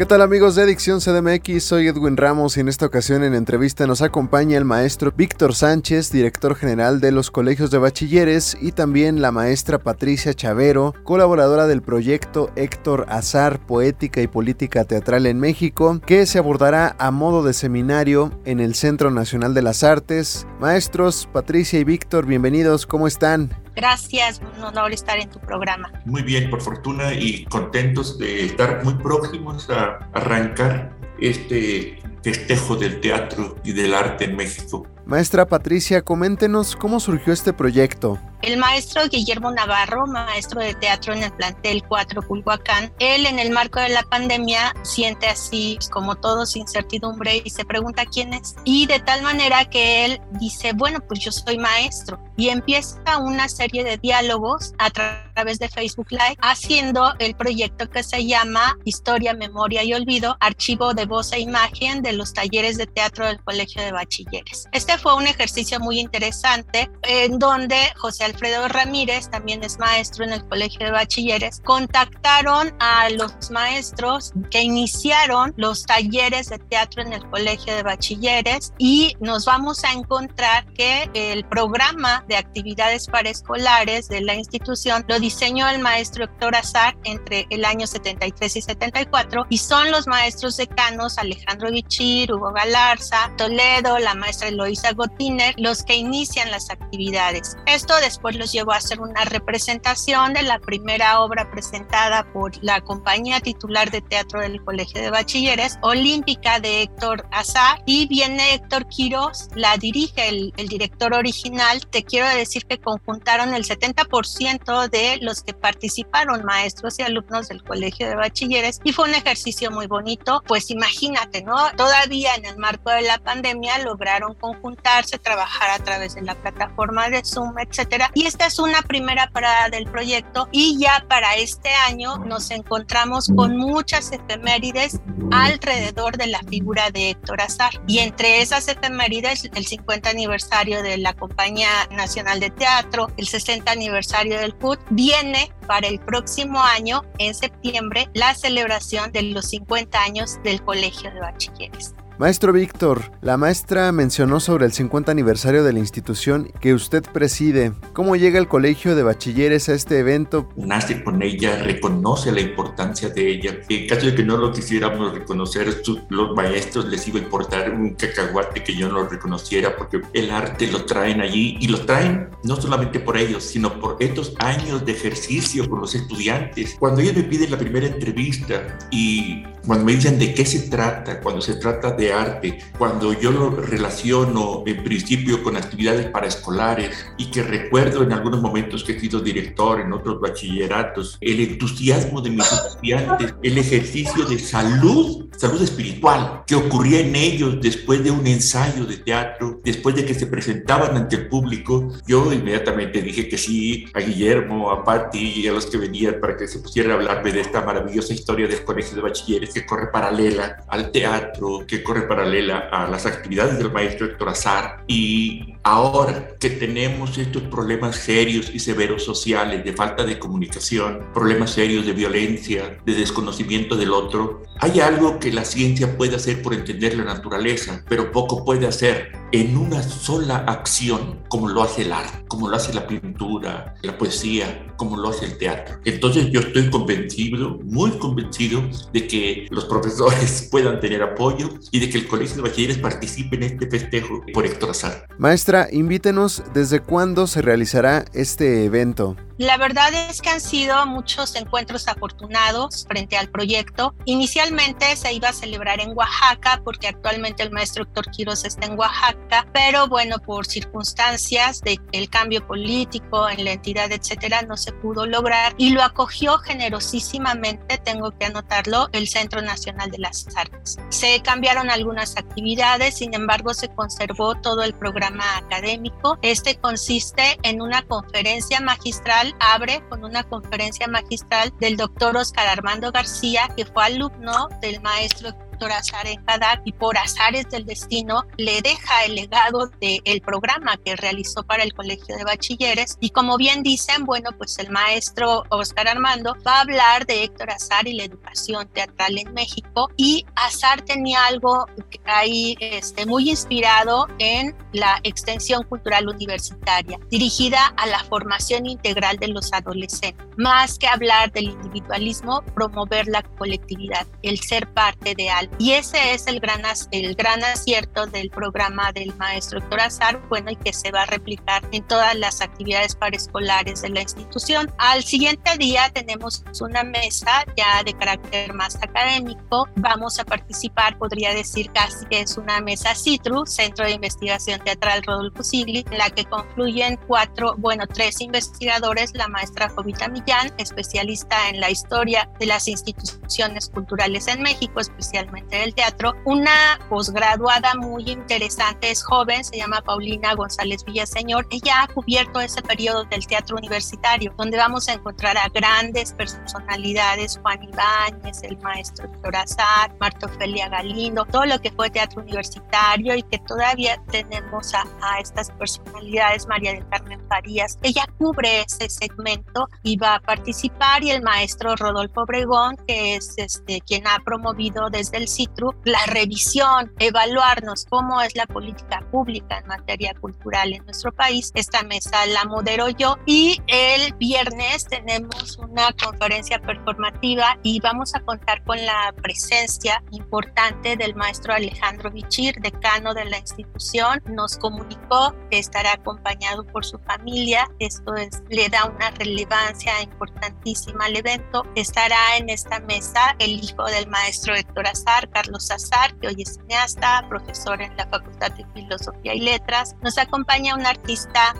¿Qué tal amigos de Adicción CDMX? Soy Edwin Ramos y en esta ocasión en entrevista nos acompaña el maestro Víctor Sánchez, director general de los colegios de bachilleres y también la maestra Patricia Chavero, colaboradora del proyecto Héctor Azar Poética y Política Teatral en México, que se abordará a modo de seminario en el Centro Nacional de las Artes. Maestros, Patricia y Víctor, bienvenidos, ¿cómo están? Gracias, un honor estar en tu programa. Muy bien, por fortuna y contentos de estar muy próximos a arrancar este festejo del teatro y del arte en México. Maestra Patricia, coméntenos cómo surgió este proyecto. El maestro Guillermo Navarro, maestro de teatro en el plantel 4 Culhuacán, él en el marco de la pandemia siente así como todos incertidumbre y se pregunta quién es. Y de tal manera que él dice, bueno, pues yo soy maestro. Y empieza una serie de diálogos a través de Facebook Live haciendo el proyecto que se llama Historia, Memoria y Olvido, archivo de voz e imagen de los talleres de teatro del Colegio de Bachilleres. Este fue un ejercicio muy interesante en donde José Alfredo Ramírez, también es maestro en el Colegio de Bachilleres, contactaron a los maestros que iniciaron los talleres de teatro en el Colegio de Bachilleres y nos vamos a encontrar que el programa de actividades para escolares de la institución lo diseñó el maestro Héctor Azar entre el año 73 y 74 y son los maestros decanos Alejandro Vichir, Hugo Galarza, Toledo, la maestra Eloisa Gotiner, los que inician las actividades. Esto después los llevó a hacer una representación de la primera obra presentada por la compañía titular de teatro del Colegio de Bachilleres, Olímpica de Héctor Azar, y viene Héctor Quiroz, la dirige el, el director original. Te quiero decir que conjuntaron el 70% de los que participaron, maestros y alumnos del Colegio de Bachilleres, y fue un ejercicio muy bonito. Pues imagínate, ¿no? Todavía en el marco de la pandemia lograron conjuntarse, trabajar a través de la plataforma de Zoom, etcétera, y esta es una primera parada del proyecto y ya para este año nos encontramos con muchas efemérides alrededor de la figura de Héctor Azar. Y entre esas efemérides, el 50 aniversario de la Compañía Nacional de Teatro, el 60 aniversario del CUT, viene para el próximo año, en septiembre, la celebración de los 50 años del Colegio de Bachilleres. Maestro Víctor, la maestra mencionó sobre el 50 aniversario de la institución que usted preside. ¿Cómo llega el colegio de bachilleres a este evento? Nace con ella, reconoce la importancia de ella. En caso de que no lo quisiéramos reconocer, los maestros les iba a importar un cacahuate que yo no lo reconociera porque el arte lo traen allí y lo traen no solamente por ellos, sino por estos años de ejercicio con los estudiantes. Cuando ellos me piden la primera entrevista y cuando me dicen de qué se trata, cuando se trata de arte, cuando yo lo relaciono en principio con actividades paraescolares y que recuerdo en algunos momentos que he sido director en otros bachilleratos, el entusiasmo de mis estudiantes, el ejercicio de salud, salud espiritual que ocurría en ellos después de un ensayo de teatro, después de que se presentaban ante el público, yo inmediatamente dije que sí a Guillermo, a Patti y a los que venían para que se pusieran a hablarme de esta maravillosa historia del colegio de bachilleres que corre paralela al teatro, que corre paralela a las actividades del maestro Héctor Azar y ahora que tenemos estos problemas serios y severos sociales de falta de comunicación, problemas serios de violencia, de desconocimiento del otro, hay algo que la ciencia puede hacer por entender la naturaleza, pero poco puede hacer en una sola acción como lo hace el arte, como lo hace la pintura, la poesía, como lo hace el teatro. Entonces yo estoy convencido, muy convencido de que los profesores puedan tener apoyo y de que el Colegio de Bachilleres participe en este festejo por Héctor Azar. Invítenos desde cuándo se realizará este evento. La verdad es que han sido muchos encuentros afortunados frente al proyecto. Inicialmente se iba a celebrar en Oaxaca porque actualmente el maestro Héctor Quiroz está en Oaxaca, pero bueno, por circunstancias de el cambio político en la entidad, etcétera, no se pudo lograr y lo acogió generosísimamente, tengo que anotarlo, el Centro Nacional de las Artes. Se cambiaron algunas actividades, sin embargo, se conservó todo el programa académico. Este consiste en una conferencia magistral, abre con una conferencia magistral del doctor Oscar Armando García, que fue alumno del maestro Azar en y por azares del destino le deja el legado del programa que realizó para el Colegio de Bachilleres. Y como bien dicen, bueno, pues el maestro Oscar Armando va a hablar de Héctor Azar y la educación teatral en México. Y Azar tenía algo ahí este, muy inspirado en la extensión cultural universitaria, dirigida a la formación integral de los adolescentes. Más que hablar del individualismo, promover la colectividad, el ser parte de algo y ese es el gran, el gran acierto del programa del maestro Héctor Azar, bueno, y que se va a replicar en todas las actividades paraescolares de la institución. Al siguiente día tenemos una mesa ya de carácter más académico. Vamos a participar, podría decir casi que es una mesa CITRU, Centro de Investigación Teatral Rodolfo Sigli, en la que confluyen cuatro, bueno, tres investigadores, la maestra Jovita Millán, especialista en la historia de las instituciones culturales en México, especialmente del teatro. Una posgraduada muy interesante, es joven, se llama Paulina González Villaseñor. Ella ha cubierto ese periodo del teatro universitario, donde vamos a encontrar a grandes personalidades, Juan Ibáñez, el maestro Héctor Azar, Marta Ofelia Galindo, todo lo que fue teatro universitario y que todavía tenemos a, a estas personalidades, María del Carmen Farías. Ella cubre ese segmento y va a participar y el maestro Rodolfo Obregón, que es este, quien ha promovido desde el CITRU, la revisión, evaluarnos cómo es la política pública en materia cultural en nuestro país. Esta mesa la modero yo y el viernes tenemos una conferencia performativa y vamos a contar con la presencia importante del maestro Alejandro Bichir, decano de la institución. Nos comunicó que estará acompañado por su familia. Esto es, le da una relevancia importantísima al evento. Estará en esta mesa el hijo del maestro Héctor Azar Carlos Azar, que hoy es cineasta, profesor en la Facultad de Filosofía y Letras. Nos acompaña un artista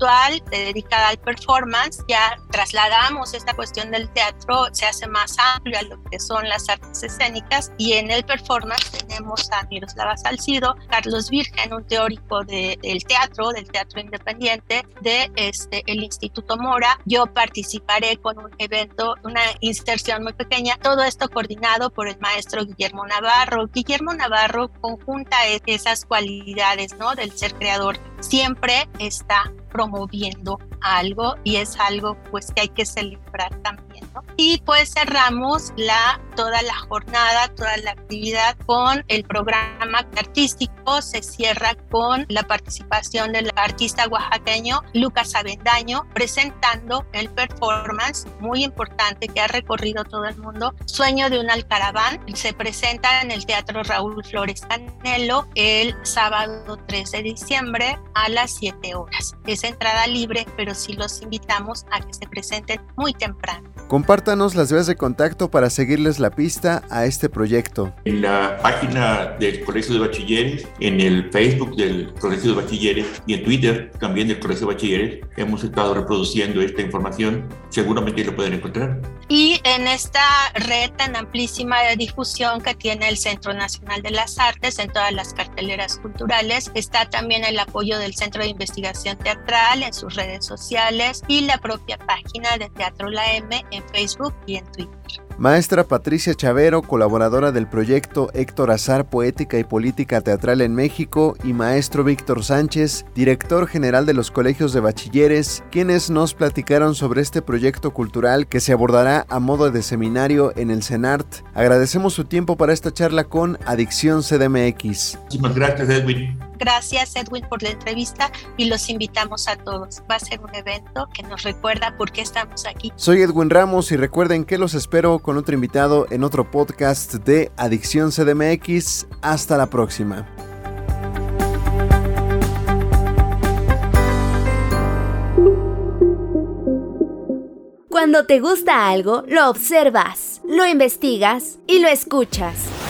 actual dedicada al performance. Ya trasladamos esta cuestión del teatro, se hace más amplio a lo que son las artes escénicas y en el performance tenemos a Miroslava Salcido, Carlos Virgen, un teórico del teatro, del teatro independiente de este, el Instituto Mora. Yo participaré con un evento, una inserción muy pequeña, todo esto coordinado por el maestro Guillermo Navarro. Guillermo Navarro conjunta esas cualidades, ¿no? Del ser creador. Siempre está promoviendo algo y es algo pues que hay que celebrar también. ¿No? Y pues cerramos la, toda la jornada, toda la actividad con el programa artístico. Se cierra con la participación del artista oaxaqueño Lucas Avendaño presentando el performance muy importante que ha recorrido todo el mundo, Sueño de un Alcaraván. Se presenta en el Teatro Raúl Flores Canelo el sábado 3 de diciembre a las 7 horas. Es entrada libre, pero sí los invitamos a que se presenten muy temprano. Compártanos las vías de contacto para seguirles la pista a este proyecto. En la página del Colegio de Bachilleres, en el Facebook del Colegio de Bachilleres y en Twitter también del Colegio de Bachilleres hemos estado reproduciendo esta información. Seguramente lo pueden encontrar. Y en esta red tan amplísima de difusión que tiene el Centro Nacional de las Artes en todas las carteleras culturales, está también el apoyo del Centro de Investigación Teatral en sus redes sociales y la propia página de Teatro La M en Facebook y en Twitter. Maestra Patricia Chavero, colaboradora del proyecto Héctor Azar Poética y Política Teatral en México, y maestro Víctor Sánchez, director general de los colegios de bachilleres, quienes nos platicaron sobre este proyecto cultural que se abordará a modo de seminario en el CENART. Agradecemos su tiempo para esta charla con Adicción CDMX. Muchísimas gracias, Edwin. Gracias Edwin por la entrevista y los invitamos a todos. Va a ser un evento que nos recuerda por qué estamos aquí. Soy Edwin Ramos y recuerden que los con otro invitado en otro podcast de Adicción CDMX. Hasta la próxima. Cuando te gusta algo, lo observas, lo investigas y lo escuchas.